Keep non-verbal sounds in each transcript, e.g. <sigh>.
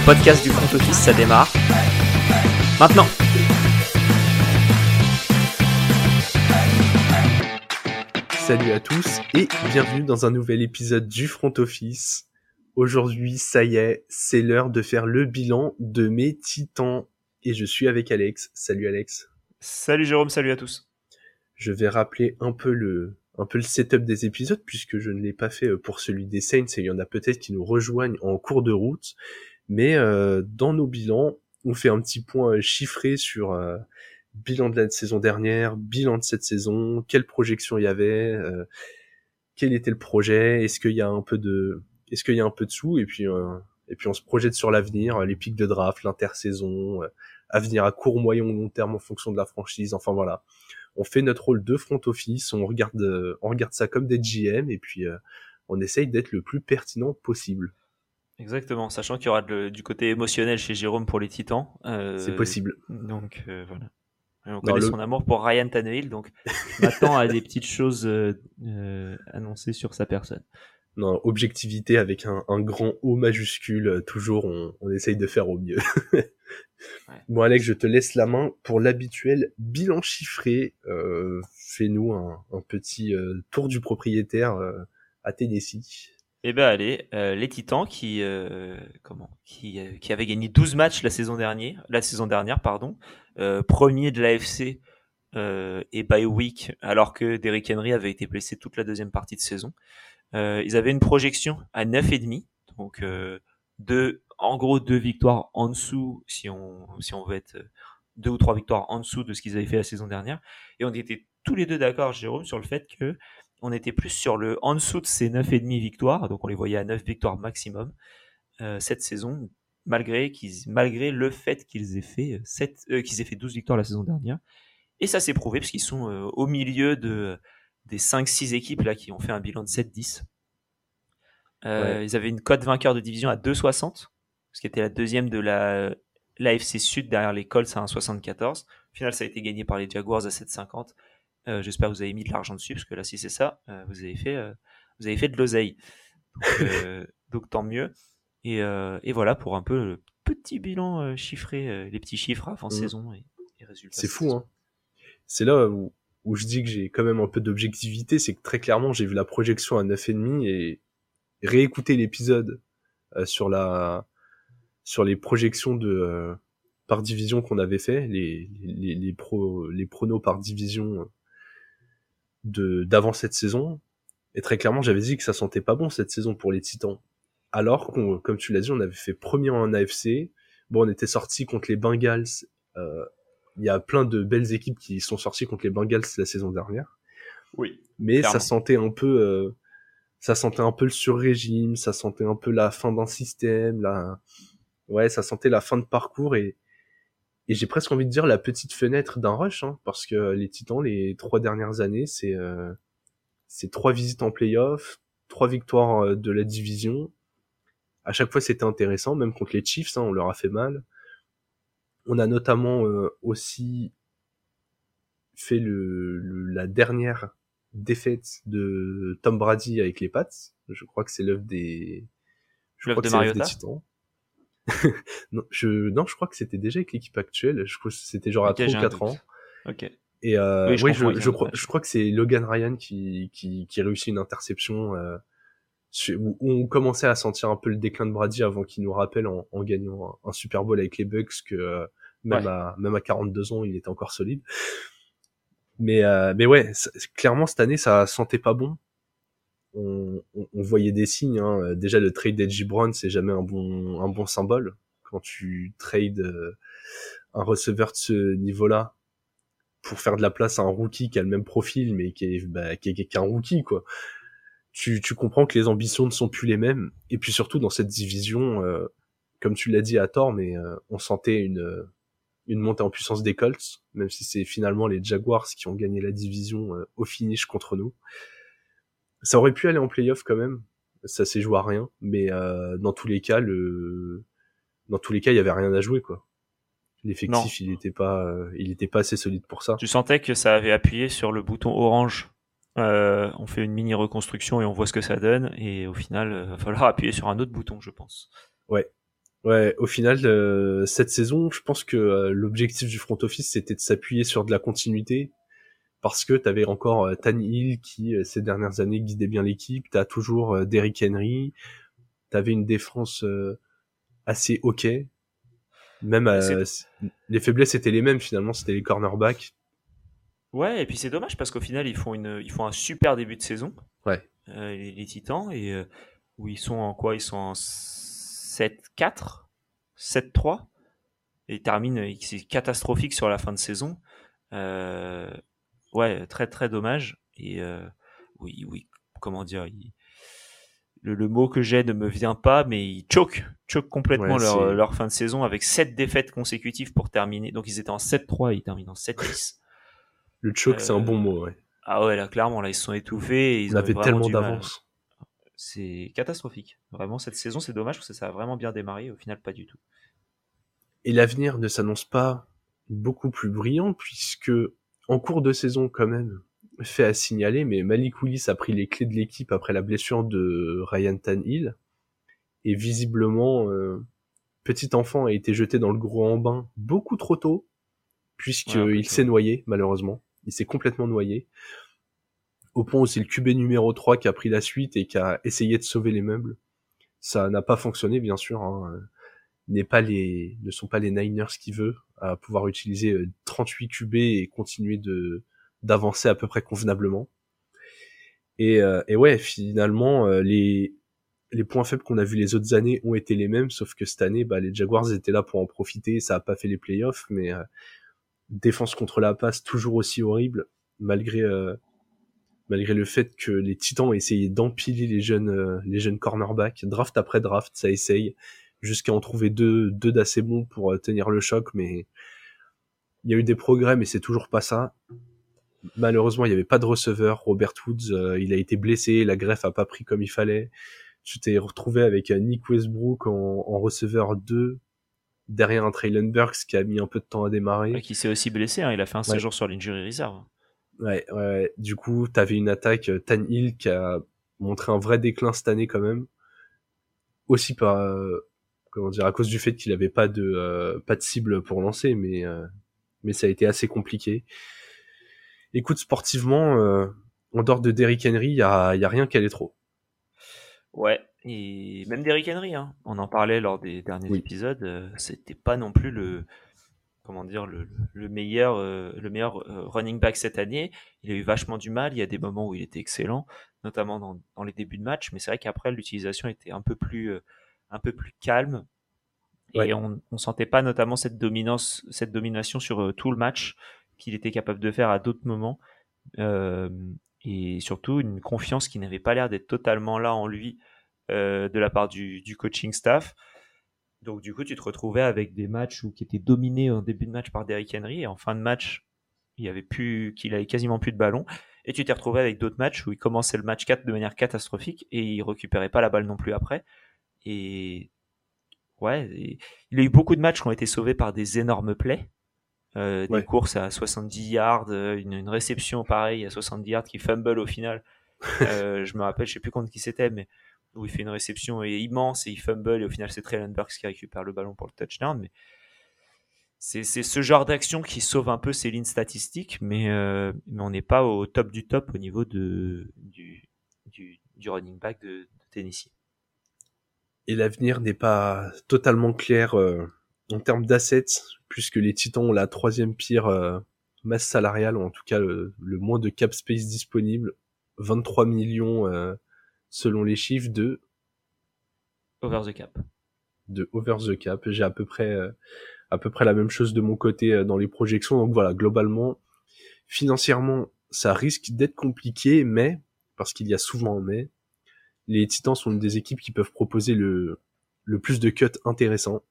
le podcast du front office, ça démarre. Maintenant Salut à tous et bienvenue dans un nouvel épisode du front office. Aujourd'hui, ça y est, c'est l'heure de faire le bilan de mes titans. Et je suis avec Alex. Salut Alex. Salut Jérôme, salut à tous. Je vais rappeler un peu le, un peu le setup des épisodes puisque je ne l'ai pas fait euh, pour celui des Saints et il y en a peut-être qui nous rejoignent en cours de route. Mais euh, dans nos bilans, on fait un petit point euh, chiffré sur euh, bilan de la saison dernière, bilan de cette saison, quelle projection il y avait, euh, quel était le projet, est-ce qu'il y a un peu de, est-ce qu'il y a un peu de sous et puis et puis on se projette sur l'avenir, les pics de draft, l'intersaison, avenir à court, moyen ou long terme en fonction de la franchise. Enfin voilà, on fait notre rôle de front office, on regarde, on regarde ça comme des GM et puis on essaye d'être le plus pertinent possible. Exactement, sachant qu'il y aura du côté émotionnel chez Jérôme pour les Titans. Euh, c'est possible. Donc euh, voilà. Et on connaît son amour pour Ryan Tannehill, donc <laughs> maintenant à des petites choses euh, annoncées sur sa personne. Non, objectivité avec un, un grand O majuscule, toujours on, on, essaye de faire au mieux. <laughs> ouais. Bon Alex, je te laisse la main pour l'habituel bilan chiffré. Fais-nous un, un, petit tour du propriétaire à Tennessee. Eh ben allez, euh, les Titans qui euh, comment qui, euh, qui avaient gagné 12 matchs la saison dernière, la saison dernière pardon, euh, premier de l'AFC euh, et by week alors que Derrick Henry avait été blessé toute la deuxième partie de saison. ils avaient une projection à 9 et demi, donc deux en gros deux victoires en dessous si on si on veut être deux ou trois victoires en dessous de ce qu'ils avaient fait la saison dernière et on était tous les deux d'accord Jérôme sur le fait que on était plus sur le en dessous de ces 9,5 victoires, donc on les voyait à 9 victoires maximum euh, cette saison, malgré, qu'ils, malgré le fait qu'ils aient, fait 7, euh, qu'ils aient fait 12 victoires la saison dernière. Et ça s'est prouvé parce qu'ils sont euh, au milieu de, des 5-6 équipes là, qui ont fait un bilan de 7-10. Ouais. Ils avaient une cote vainqueur de division à 2,60, ce qui était la deuxième de la l'AFC Sud derrière les Colts à 1,74. Au final, ça a été gagné par les Jaguars à 7,50 euh, J'espère que vous avez mis de l'argent dessus, parce que là, si c'est ça, euh, vous avez fait, euh, vous avez fait de l'oseille. Donc, <laughs> donc, tant mieux. Et, et, voilà pour un peu le petit bilan chiffré, les petits chiffres avant mmh. saison et, et résultats. C'est fou, hein. C'est là où, où je dis que j'ai quand même un peu d'objectivité, c'est que très clairement, j'ai vu la projection à 9,5 et réécouter l'épisode sur la sur les projections de par division qu'on avait fait, les les les, pro, les pronos par division de d'avant cette saison. Et très clairement, j'avais dit que ça sentait pas bon cette saison pour les Titans. Alors qu'on, comme tu l'as dit, on avait fait premier en AFC. Bon, on était sorti contre les Bengals. Euh, il y a plein de belles équipes qui sont sorties contre les Bengals la saison dernière. Oui. Mais clairement. ça sentait un peu, euh, ça sentait un peu le sur-régime, ça sentait un peu la fin d'un système, la, ouais, ça sentait la fin de parcours et et j'ai presque envie de dire la petite fenêtre d'un rush, hein, parce que les Titans, les trois dernières années, c'est euh, c'est trois visites en playoff, trois victoires euh, de la division. À chaque fois, c'était intéressant, même contre les Chiefs, hein, on leur a fait mal. On a notamment euh, aussi fait le, le, la dernière défaite de Tom Brady avec les Pats. Je crois que c'est l'œuvre des, je crois que c'est des Titans. <laughs> non, je, non, je crois que c'était déjà avec l'équipe actuelle. Je crois que c'était genre à okay, 3 ou 4 ans. Ok. Et euh, oui, je, oui, je, je, crois, je crois que c'est Logan Ryan qui, qui, qui réussit une interception euh, où on commençait à sentir un peu le déclin de Brady avant qu'il nous rappelle en, en gagnant un, un, Super Bowl avec les Bucks que euh, même, ouais. à, même à 42 ans, il était encore solide. Mais, euh, mais ouais, clairement, cette année, ça sentait pas bon on, on, voyait des signes. Hein. Déjà, le trade d'Edgy Brown, c'est jamais un bon, un bon symbole. Quand tu trades euh, un receveur de ce niveau-là pour faire de la place à un rookie qui a le même profil, mais qui est, bah, qui est, qui est un rookie, quoi. Tu, tu comprends que les ambitions ne sont plus les mêmes. Et puis surtout, dans cette division, euh, comme tu l'as dit à tort, mais euh, on sentait une, une montée en puissance des Colts, même si c'est finalement les Jaguars qui ont gagné la division euh, au finish contre nous ça aurait pu aller en playoff quand même. Ça s'est joué à rien, mais euh, dans tous les cas, le, dans tous les cas, il y avait rien à jouer quoi. L'effectif, il était pas, euh, il était pas assez solide pour ça. Tu sentais que ça avait appuyé sur le bouton orange. Euh, on fait une mini reconstruction et on voit ce que ça donne. Et au final, il va falloir <laughs> appuyer sur un autre bouton, je pense. Ouais. Ouais, au final, euh, cette saison, je pense que euh, l'objectif du front office, c'était de s'appuyer sur de la continuité, parce que tu avais encore euh, Tan Hill qui, ces dernières années, guidait bien l'équipe, tu as toujours Derrick Henry, tu avais une défense assez ok, même les faiblesses étaient les mêmes finalement, c'était les cornerbacks. Ouais, et puis c'est dommage parce qu'au final, ils font, une, ils font un super début de saison, ouais. les, les, Titans, et où ils sont en quoi? Ils sont en 7-4, 7-3, et termine, c'est catastrophique sur la fin de saison. Euh, ouais, très très dommage. Et euh, oui, oui, comment dire, le, mot que j'ai ne me vient pas, mais ils choquent, choquent complètement leur, leur, fin de saison avec 7 défaites consécutives pour terminer. Donc ils étaient en 7-3 et ils terminent en 7-10. Le choc, c'est un bon mot, ouais. Ah ouais, là, clairement, là, ils se sont étouffés. Et ils on avait tellement d'avance c'est catastrophique. Vraiment, cette saison, c'est dommage parce que ça a vraiment bien démarré. Au final, pas du tout. Et l'avenir ne s'annonce pas beaucoup plus brillant puisque en cours de saison, quand même, fait à signaler, mais Malik Willis a pris les clés de l'équipe après la blessure de Ryan Tannehill. Et visiblement, euh, petit enfant a été jeté dans le grand bain beaucoup trop tôt, puisqu'il s'est noyé, malheureusement. Il s'est complètement noyé au point où c'est le QB numéro 3 qui a pris la suite et qui a essayé de sauver les meubles. Ça n'a pas fonctionné, bien sûr. Hein. N'est pas les, ne sont pas les Niners qui veulent à pouvoir utiliser 38 euh, QB et continuer de d'avancer à peu près convenablement. Et, euh, et ouais, finalement, euh, les les points faibles qu'on a vus les autres années ont été les mêmes, sauf que cette année, bah, les Jaguars étaient là pour en profiter. Ça a pas fait les playoffs, mais défense contre la passe toujours aussi horrible, malgré malgré le fait que les Titans ont essayé d'empiler les jeunes, euh, les jeunes cornerbacks, draft après draft, ça essaye, jusqu'à en trouver deux, deux d'assez bons pour euh, tenir le choc, mais il y a eu des progrès, mais c'est toujours pas ça. Malheureusement, il n'y avait pas de receveur. Robert Woods, euh, il a été blessé, la greffe a pas pris comme il fallait. Tu t'es retrouvé avec Nick Westbrook en, en receveur 2, derrière un Traylon Burks qui a mis un peu de temps à démarrer. qui s'est aussi blessé, hein, il a fait un séjour sur l'injury reserve. Ouais, ouais, Du coup, t'avais une attaque euh, Tan Hill qui a montré un vrai déclin cette année quand même. Aussi par euh, comment dire à cause du fait qu'il avait pas de euh, pas de cible pour lancer, mais mais ça a été assez compliqué. Écoute, sportivement, en dehors de Derrick Henry, il y a, y a rien qui allait trop. Ouais, et même Derrick Henry, hein, on en parlait lors des derniers épisodes, c'était pas non plus le comment dire le, meilleur euh, le meilleur euh, running back cette année. Il a eu vachement du mal. Il y a des moments où il était excellent, notamment dans, les débuts de match. Mais c'est vrai qu'après l'utilisation était un peu plus euh, un peu plus calme et on, on sentait pas notamment cette dominance cette domination sur tout le match qu'il était capable de faire à d'autres moments. et surtout une confiance qui n'avait pas l'air d'être totalement là en lui de la part du, du coaching staff. Donc du coup, tu te retrouvais avec des matchs où, qui étaient dominés en début de match par Derrick Henry et en fin de match, il avait plus, qu'il avait quasiment plus de ballon. Et tu t'es retrouvé avec d'autres matchs où il commençait le match 4 de manière catastrophique et il récupérait pas la balle non plus après. Et ouais, il a eu beaucoup de matchs qui ont été sauvés par des énormes plays. Euh, des courses à 70 yards, une, réception pareille à 70 yards qui fumble au final. <laughs> euh, je me rappelle, je sais plus contre qui c'était, mais où il fait une réception immense et il fumble et au final c'est Traylon Burks qui récupère le ballon pour le touchdown. Mais c'est ce genre d'action qui sauve un peu ses lignes statistiques, mais, euh, mais on n'est pas au top du top au niveau de, du, du, running back de, Tennessee. Et l'avenir n'est pas totalement clair euh, en termes d'assets, puisque les Titans ont la troisième pire euh, masse salariale, ou en tout cas le, le, moins de cap space disponible, 23 millions selon les chiffres de Over the Cap. De Over the Cap. J'ai à peu près euh, à peu près la même chose de mon côté euh, dans les projections. Donc voilà, globalement, financièrement, ça risque d'être compliqué, mais parce qu'il y a souvent un mais, les Titans sont une des équipes qui peuvent proposer le le plus de cuts intéressants.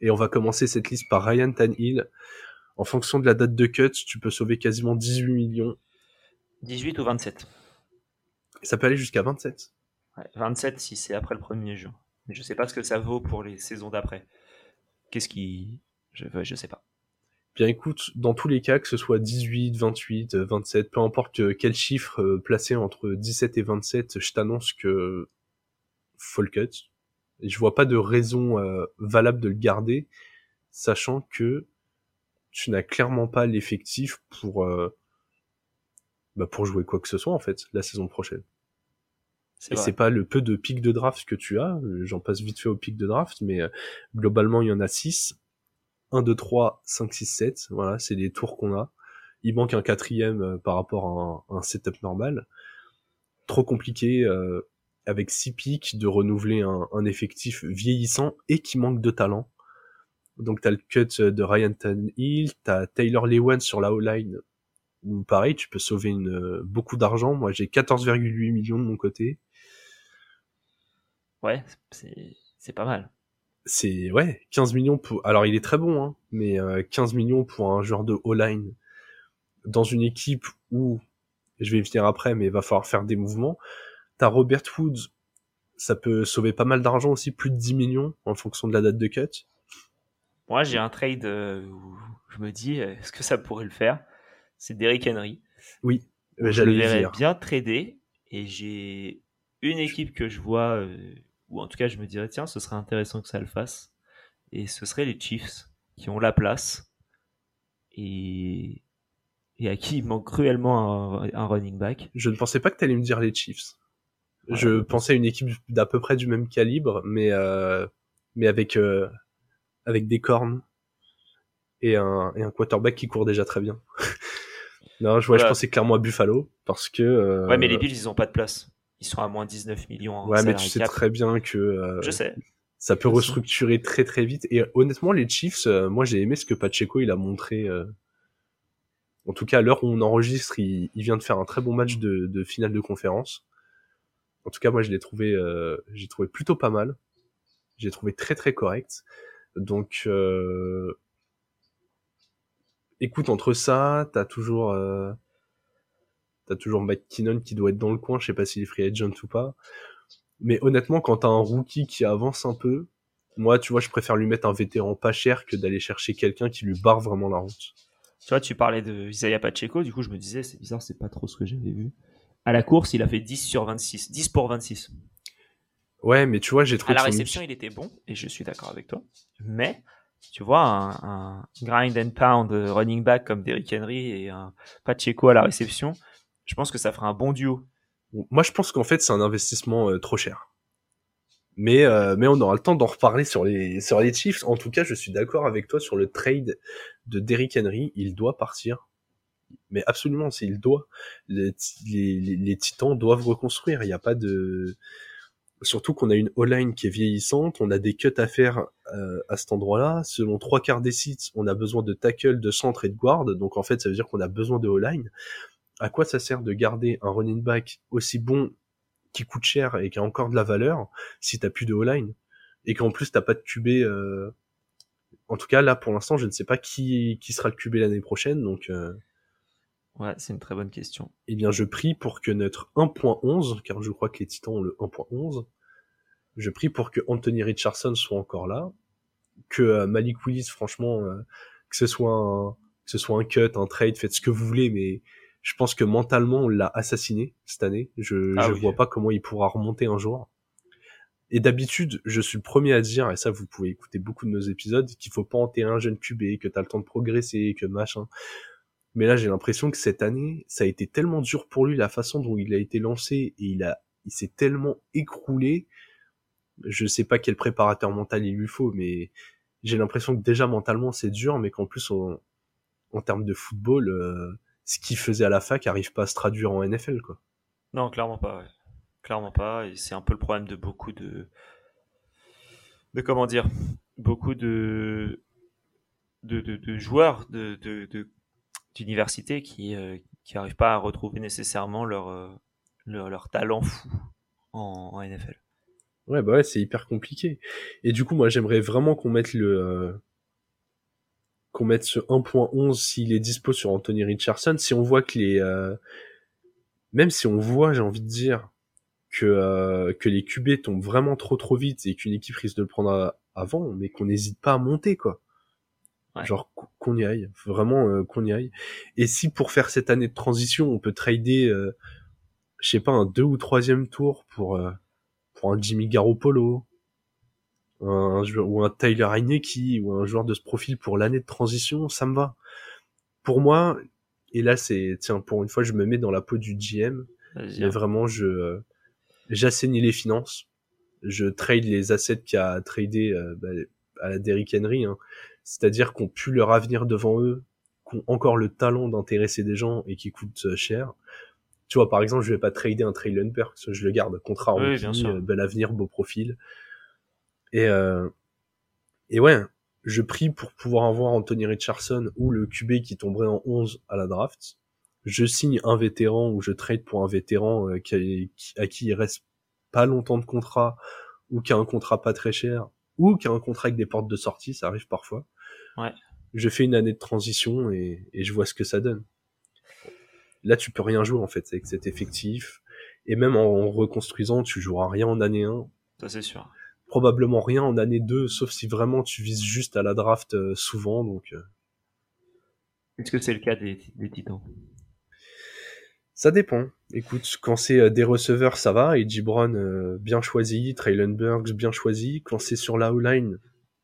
Et on va commencer cette liste par Ryan Tanhill. En fonction de la date de cut, tu peux sauver quasiment 18 millions. 18 ou 27 Ça peut aller jusqu'à 27. 27 si c'est après le 1er juin. Mais je sais pas ce que ça vaut pour les saisons d'après. Qu'est-ce qui. Je, je sais pas. Bien écoute, dans tous les cas, que ce soit 18, 28, 27, peu importe quel chiffre euh, placé entre 17 et 27, je t'annonce que full cut. Je vois pas de raison euh, valable de le garder, sachant que tu n'as clairement pas l'effectif pour euh, bah pour jouer quoi que ce soit en fait la saison prochaine. Et c'est pas le peu de pics de draft que tu as, j'en passe vite fait au pic de draft, mais euh, globalement il y en a 6. 1, 2, 3, 5, 6, 7, voilà, c'est les tours qu'on a. Il manque un quatrième euh, par rapport à un, setup normal. Trop compliqué euh, avec 6 pics de renouveler un, un, effectif vieillissant et qui manque de talent. Donc t'as le cut de Ryan Tannehill, t'as Taylor Lewan sur la O-line, où pareil, tu peux sauver une, beaucoup d'argent. Moi j'ai 14,8 millions de mon côté. Ouais, c'est pas mal. C'est ouais, 15 millions pour. Alors il est très bon, hein, mais 15 euh, millions pour un joueur de O-line dans une équipe où je vais y venir après, mais il va falloir faire des mouvements. T'as Robert Woods, ça peut sauver pas mal d'argent aussi, plus de 10 millions en fonction de la date de cut. Moi, j'ai un trade euh, où je me dis, euh, est-ce que ça pourrait le faire? C'est Derrick Henry. Oui, je le verrais bien trader et j'ai une équipe que je vois ou en tout cas je me dirais tiens ce serait intéressant que ça le fasse et ce serait les Chiefs qui ont la place et, et à qui il manque cruellement un, running back. Je ne pensais pas que tu allais me dire les Chiefs. je pensais à une équipe d'à peu près du même calibre, mais euh, mais avec euh, avec des cornes et un, et un quarterback qui court déjà très bien. <laughs> non, je, je pensais clairement à Buffalo parce que. Euh, ouais, mais les Bills ils ont pas de place ils sont à moins 19 millions. ouais, mais tu sais très bien que. Euh, je sais. Ça peut restructurer très très vite. Et honnêtement, les Chiefs, euh, moi j'ai aimé ce que Pacheco il a montré. Euh, en tout cas, à l'heure où on enregistre, il, vient de faire un très bon match de, de finale de conférence. En tout cas, moi je l'ai trouvé, j'ai trouvé plutôt pas mal. J'ai trouvé très très correct. Donc, écoute, entre ça, t'as toujours T'as toujours McKinnon qui doit être dans le coin, je sais pas s'il est free agent ou pas. Mais honnêtement, quand t'as un rookie qui avance un peu, moi, tu vois, je préfère lui mettre un vétéran pas cher que d'aller chercher quelqu'un qui lui barre vraiment la route. Tu vois, tu parlais de Isaiah Pacheco, du coup, je me disais, c'est bizarre, c'est pas trop ce que j'avais vu. À la course, il a fait 10 sur 26. 10 pour 26. Ouais, mais tu vois, j'ai trouvé. À la réception, il était bon, et je suis d'accord avec toi. Mais, tu vois, un, un, grind and pound running back comme Derrick Henry et un Pacheco à la réception, je pense que ça fera un bon duo. Moi, je pense qu'en fait, c'est un investissement euh, trop cher. Mais, euh, mais on aura le temps d'en reparler sur les, sur les Chiefs. En tout cas, je suis d'accord avec toi sur le trade de Derrick Henry. Il doit partir. Mais absolument, c'est il doit. Les, Titans doivent reconstruire. Il n'y a pas de... Surtout qu'on a une O-line qui est vieillissante, on a des cuts à faire euh, à cet endroit-là. Selon trois quarts des sites, on a besoin de tackle, de centre et de guard. Donc en fait, ça veut dire qu'on a besoin de O-line à quoi ça sert de garder un running back aussi bon qui coûte cher et qui a encore de la valeur si t'as plus de O-line et qu'en plus t'as pas de QB euh... en tout cas là pour l'instant je ne sais pas qui qui sera le QB l'année prochaine donc euh... ouais c'est une très bonne question. eh bien je prie pour que notre 1.11 car je crois que les Titans ont le 1.11 je prie pour que Anthony Richardson soit encore là que euh, Malik Willis franchement euh, que ce soit un que ce soit un cut un trade faites ce que vous voulez mais je pense que mentalement on l'a assassiné cette année. Je ah je vois pas comment il pourra remonter un jour. Et d'habitude, je suis le premier à dire, et ça vous pouvez écouter beaucoup de nos épisodes, qu'il faut pas enterrer un jeune QB, que t'as le temps de progresser, que machin. Mais là, j'ai l'impression que cette année, ça a été tellement dur pour lui, la façon dont il a été lancé, et il a, il s'est tellement écroulé. Je sais pas quel préparateur mental il lui faut, mais j'ai l'impression que déjà mentalement c'est dur, mais qu'en plus en, en termes de football, euh, ce qu'il faisait à la fac arrive pas à se traduire en NFL, quoi. Non, clairement pas. Clairement pas. Et c'est un peu le problème de beaucoup de, de comment dire, beaucoup de de, de, joueurs de, d'université qui euh, qui arrivent pas à retrouver nécessairement leur euh, leur, talent fou en, en, NFL. Ouais, bah ouais, c'est hyper compliqué. Et du coup, moi, j'aimerais vraiment qu'on mette le, euh, qu'on mette ce 1.11 s'il est dispo sur Anthony Richardson. Si on voit que les, euh, même si on voit, j'ai envie de dire que euh, que les QB tombent vraiment trop trop vite et qu'une équipe risque de le prendre avant, mais qu'on n'hésite pas à monter quoi. Genre qu'on y aille, vraiment euh, qu'on y aille. Et si pour faire cette année de transition, on peut trader, je sais pas, un deux ou troisième tour pour pour un Jimmy Garoppolo, un, joueur, ou un Tyler Heineke ou un joueur de ce profil pour l'année de transition, ça me va. Pour moi, et là c'est, tiens, pour une fois, je me mets dans la peau du GM, mais vraiment, je, j'assainis les finances, je trade les assets qui a tradé euh, bah, à la Derrick Henry, hein. c'est-à-dire qu'on pu leur avenir devant eux, qu'on encore le talent d'intéresser des gens et qui coûtent euh, cher. Tu vois, par exemple, je vais pas trader un Traylon Burks, je le garde, contrat oui, euh, bel avenir, beau profil. Et, euh, et ouais, je prie pour pouvoir avoir Anthony Richardson ou le QB qui tomberait en 11 à la draft. Je signe un vétéran ou je trade pour un vétéran euh, qui, à qui il reste pas longtemps de contrat ou qui a un contrat pas très cher ou qui a un contrat avec des portes de sortie, ça arrive parfois. Ouais. Je fais une année de transition et, et je vois ce que ça donne. Là, tu peux rien jouer en fait avec cet effectif. Et même en reconstruisant, tu joueras rien en année 1. Ça c'est sûr probablement rien en année 2, sauf si vraiment tu vises juste à la draft euh, souvent. Donc, euh. Est-ce que c'est le cas des, Titans? Ça dépend. Écoute, quand c'est euh, des receveurs, ça va. Et Brown, bien choisi. Traylon Burks, bien choisi. Quand c'est sur la O-line,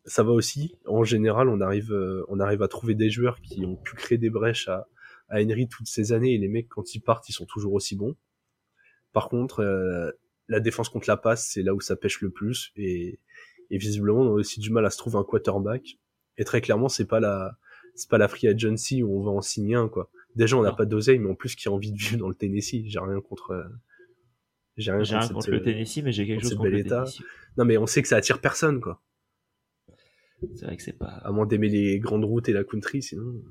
ça va aussi. En général, on arrive, on arrive à trouver des joueurs qui ont pu créer des brèches à, à Henry toutes ces années. Et les mecs, quand ils partent, ils sont toujours aussi bons. Par contre, la défense contre la passe, c'est là où ça pêche le plus. Et, et visiblement, on a aussi du mal à se trouver un quarterback. Et très clairement, c'est pas la, c'est pas la free agency où on va en signer un, quoi. Déjà, on n'a pas d'oseille, mais en plus, qui a envie de vivre dans le Tennessee. J'ai rien contre, j'ai rien, contre, le Tennessee, mais j'ai quelque chose contre le Tennessee. Non, mais on sait que ça attire personne, quoi. C'est vrai que c'est pas. À moins d'aimer les grandes routes et la country, sinon.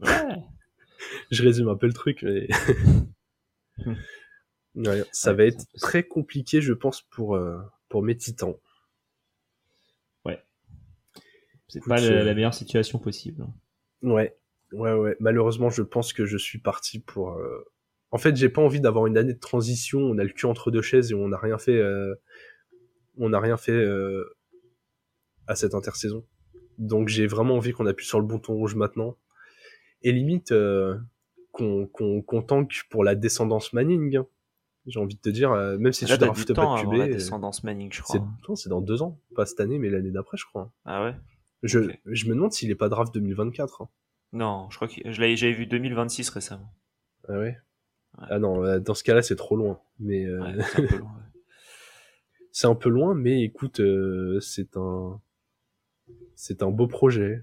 Ouais. <laughs> je résume un peu le truc, mais. <laughs> ça va être très compliqué, je pense, pour, euh, pour mes titans. Ouais. C'est pas la, euh, meilleure situation possible. Hein. Ouais, ouais, ouais. Malheureusement, je pense que je suis parti pour. Euh, en fait, j'ai pas envie d'avoir une année de transition. On a le cul entre deux chaises et on n'a rien fait. On n'a rien fait à cette intersaison. Donc, j'ai vraiment envie qu'on appuie sur le bouton rouge maintenant. Et limite qu'on qu'on tank pour la descendance Manning. Hein. J'ai envie de te dire, euh, même si tu draftes pas de QB, la descendance Manning, je crois. C'est dans deux ans, pas cette année, mais l'année d'après, je crois. Ah ouais? Je, je me demande s'il est pas draft 2024. Hein. Non, je crois que je l'avais, j'avais vu 2026 récemment. Ah ouais? Ah non, euh, dans ce cas-là, c'est trop loin. Mais euh... ouais, c'est un peu loin. Ouais. <laughs> c'est un peu loin, mais écoute, euh, c'est un, c'est un beau projet.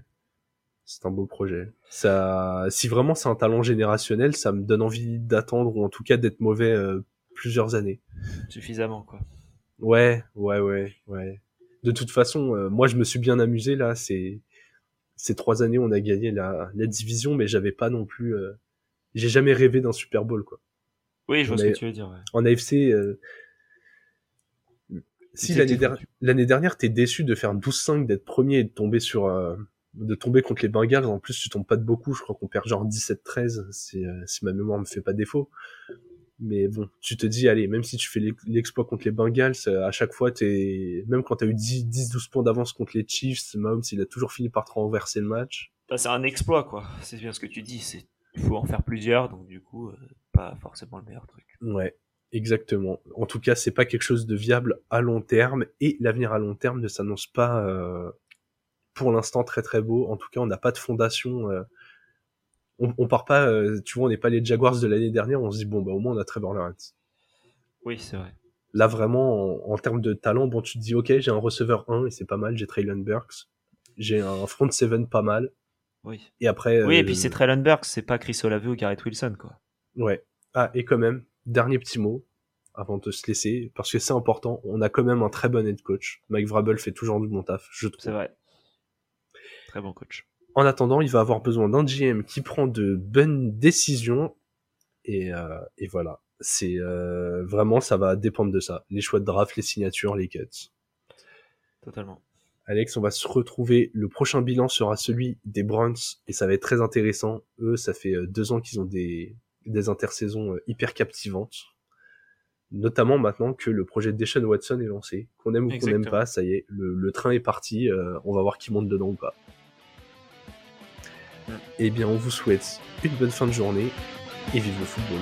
C'est un beau projet. Ça, si vraiment c'est un talent générationnel, ça me donne envie d'attendre ou en tout cas d'être mauvais plusieurs années. Suffisamment, quoi. Ouais, ouais, ouais, ouais. De toute façon, euh, moi, je me suis bien amusé là. C'est ces trois années, on a gagné la, la division, mais j'avais pas non plus. Euh... J'ai jamais rêvé d'un Super Bowl, quoi. Oui, je vois ce que tu veux dire. Ouais. En AFC, euh... si l'année der... dernière, t'es déçu de faire 12-5, d'être premier et de tomber sur de tomber contre les Bengals. En plus, tu tombes pas de beaucoup. Je crois qu'on perd genre 17-13, si, si ma mémoire me fait pas défaut. Mais bon, tu te dis, allez, même si tu fais l'exploit contre les Bengals, euh, à chaque fois, même quand t'as eu 10, 10, 12 points d'avance contre les Chiefs, Mahomes, il a toujours fini par te renverser le match. Bah, c'est un exploit, quoi. C'est bien ce que tu dis. Il faut en faire plusieurs, donc du coup, euh, pas forcément le meilleur truc. Ouais. Exactement. En tout cas, c'est pas quelque chose de viable à long terme et l'avenir à long terme ne s'annonce pas euh, pour l'instant très très beau. En tout cas, on n'a pas de fondation euh, on, part pas, euh, tu vois, on n'est pas les Jaguars de l'année dernière, on se dit, bon, bah, au moins, on a Trevor Lawrence. Oui, c'est vrai. Là, vraiment, en, termes de talent, bon, tu te dis, ok, j'ai un receveur 1 et c'est pas mal, j'ai Traylon Burks. J'ai un front 7 pas mal. Oui. Et après. Oui, et puis euh, c'est Traylon Burks, c'est pas Chris Olave ou Garrett Wilson, quoi. Ouais. Ah, et quand même, dernier petit mot avant de se laisser, parce que c'est important, on a quand même un très bon head coach. Mike Vrabel fait toujours du bon taf, je trouve. C'est vrai. Très bon coach. En attendant, il va avoir besoin d'un GM qui prend de bonnes décisions. Et, euh, et voilà. C'est euh, vraiment, ça va dépendre de ça. Les choix de draft, les signatures, les cuts. Totalement. Alex, on va se retrouver. Le prochain bilan sera celui des Browns et ça va être très intéressant. Eux, ça fait euh, deux ans qu'ils ont des, des intersaisons euh, hyper captivantes. Notamment maintenant que le projet de Deshaun Watson est lancé. Qu'on aime ou qu'on n'aime pas, ça y est, le, le train est parti. Euh, on va voir qui monte dedans ou pas. Eh bien, on vous souhaite une bonne fin de journée et vive le football.